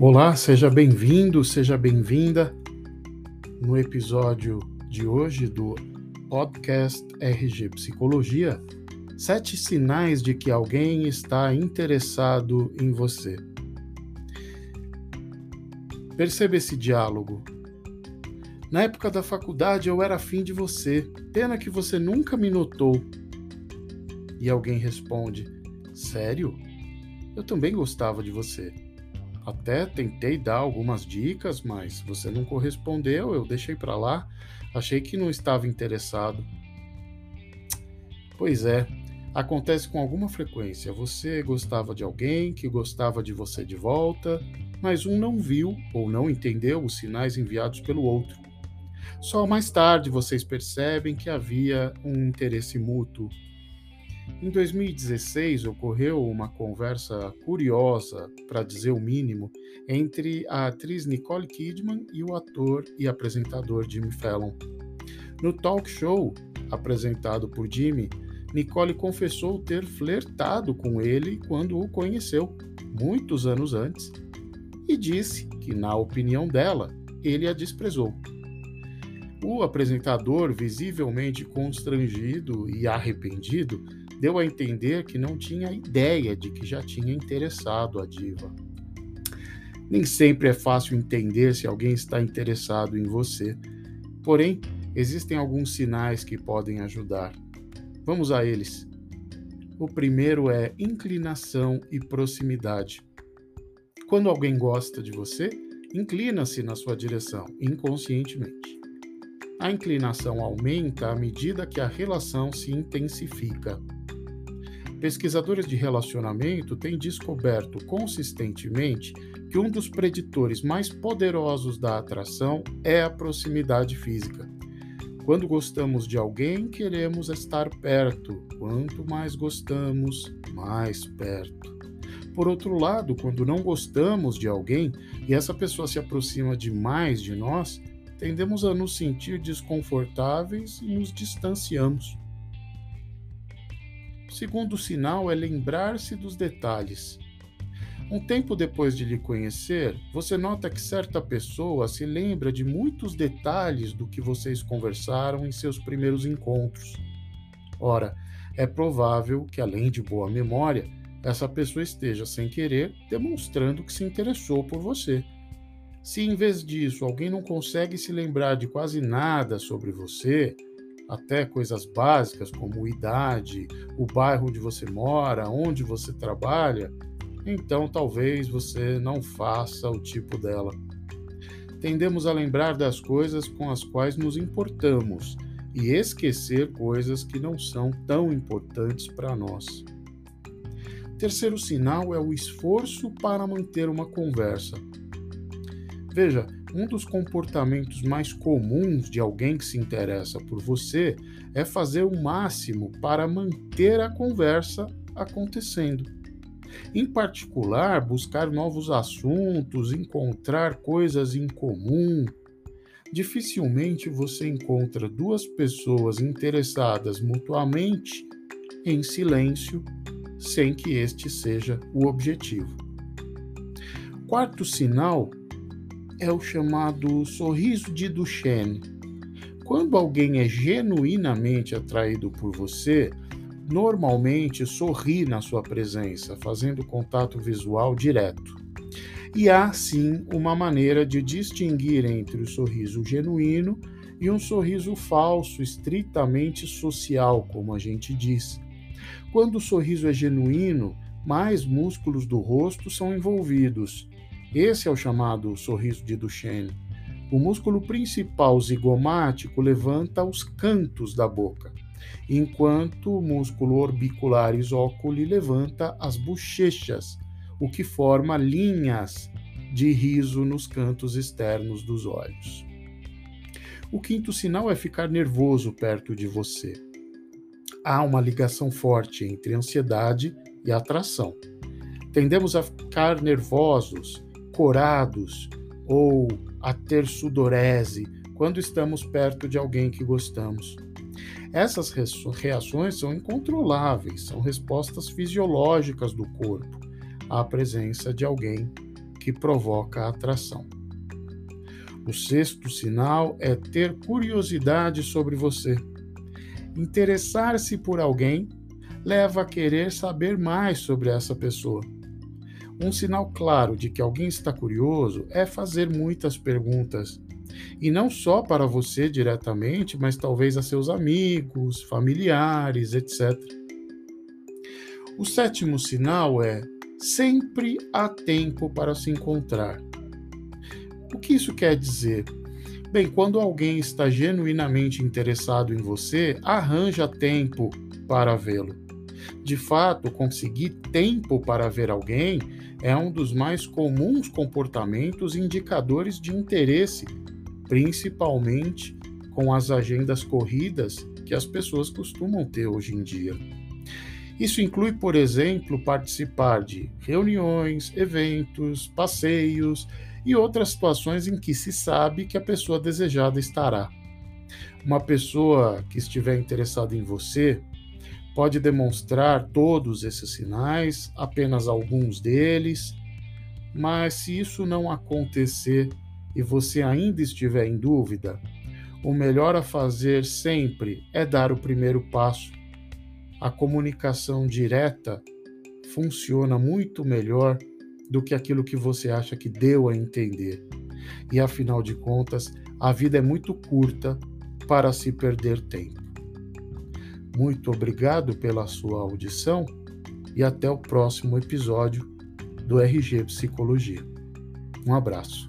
Olá, seja bem-vindo, seja bem-vinda no episódio de hoje do podcast RG Psicologia. Sete sinais de que alguém está interessado em você. Perceba esse diálogo. Na época da faculdade eu era afim de você, pena que você nunca me notou. E alguém responde: Sério? Eu também gostava de você. Até tentei dar algumas dicas, mas você não correspondeu, eu deixei para lá. Achei que não estava interessado. Pois é, acontece com alguma frequência. Você gostava de alguém que gostava de você de volta, mas um não viu ou não entendeu os sinais enviados pelo outro. Só mais tarde vocês percebem que havia um interesse mútuo em 2016, ocorreu uma conversa curiosa, para dizer o mínimo, entre a atriz Nicole Kidman e o ator e apresentador Jimmy Fallon. No talk show apresentado por Jimmy, Nicole confessou ter flertado com ele quando o conheceu, muitos anos antes, e disse que, na opinião dela, ele a desprezou. O apresentador, visivelmente constrangido e arrependido, deu a entender que não tinha ideia de que já tinha interessado a diva. Nem sempre é fácil entender se alguém está interessado em você, porém, existem alguns sinais que podem ajudar. Vamos a eles. O primeiro é inclinação e proximidade. Quando alguém gosta de você, inclina-se na sua direção, inconscientemente. A inclinação aumenta à medida que a relação se intensifica. Pesquisadores de relacionamento têm descoberto consistentemente que um dos preditores mais poderosos da atração é a proximidade física. Quando gostamos de alguém, queremos estar perto. Quanto mais gostamos, mais perto. Por outro lado, quando não gostamos de alguém e essa pessoa se aproxima demais de nós, tendemos a nos sentir desconfortáveis e nos distanciamos. Segundo sinal é lembrar-se dos detalhes. Um tempo depois de lhe conhecer, você nota que certa pessoa se lembra de muitos detalhes do que vocês conversaram em seus primeiros encontros. Ora, é provável que, além de boa memória, essa pessoa esteja, sem querer, demonstrando que se interessou por você. Se em vez disso alguém não consegue se lembrar de quase nada sobre você, até coisas básicas como idade, o bairro onde você mora, onde você trabalha, então talvez você não faça o tipo dela. Tendemos a lembrar das coisas com as quais nos importamos e esquecer coisas que não são tão importantes para nós. Terceiro sinal é o esforço para manter uma conversa. Veja, um dos comportamentos mais comuns de alguém que se interessa por você é fazer o máximo para manter a conversa acontecendo. Em particular, buscar novos assuntos, encontrar coisas em comum. Dificilmente você encontra duas pessoas interessadas mutuamente em silêncio, sem que este seja o objetivo. Quarto sinal é o chamado sorriso de Duchenne. Quando alguém é genuinamente atraído por você, normalmente sorri na sua presença, fazendo contato visual direto. E há sim uma maneira de distinguir entre o sorriso genuíno e um sorriso falso, estritamente social, como a gente diz. Quando o sorriso é genuíno, mais músculos do rosto são envolvidos esse é o chamado sorriso de Duchenne. O músculo principal zigomático levanta os cantos da boca, enquanto o músculo orbicularis oculi levanta as bochechas, o que forma linhas de riso nos cantos externos dos olhos. O quinto sinal é ficar nervoso perto de você. Há uma ligação forte entre ansiedade e atração. Tendemos a ficar nervosos corados ou a ter sudorese quando estamos perto de alguém que gostamos. Essas reações são incontroláveis, são respostas fisiológicas do corpo à presença de alguém que provoca atração. O sexto sinal é ter curiosidade sobre você. Interessar-se por alguém leva a querer saber mais sobre essa pessoa. Um sinal claro de que alguém está curioso é fazer muitas perguntas. E não só para você diretamente, mas talvez a seus amigos, familiares, etc. O sétimo sinal é sempre há tempo para se encontrar. O que isso quer dizer? Bem, quando alguém está genuinamente interessado em você, arranja tempo para vê-lo. De fato, conseguir tempo para ver alguém é um dos mais comuns comportamentos indicadores de interesse, principalmente com as agendas corridas que as pessoas costumam ter hoje em dia. Isso inclui, por exemplo, participar de reuniões, eventos, passeios e outras situações em que se sabe que a pessoa desejada estará. Uma pessoa que estiver interessada em você pode demonstrar todos esses sinais, apenas alguns deles, mas se isso não acontecer e você ainda estiver em dúvida, o melhor a fazer sempre é dar o primeiro passo. A comunicação direta funciona muito melhor do que aquilo que você acha que deu a entender. E afinal de contas, a vida é muito curta para se perder tempo. Muito obrigado pela sua audição e até o próximo episódio do RG Psicologia. Um abraço.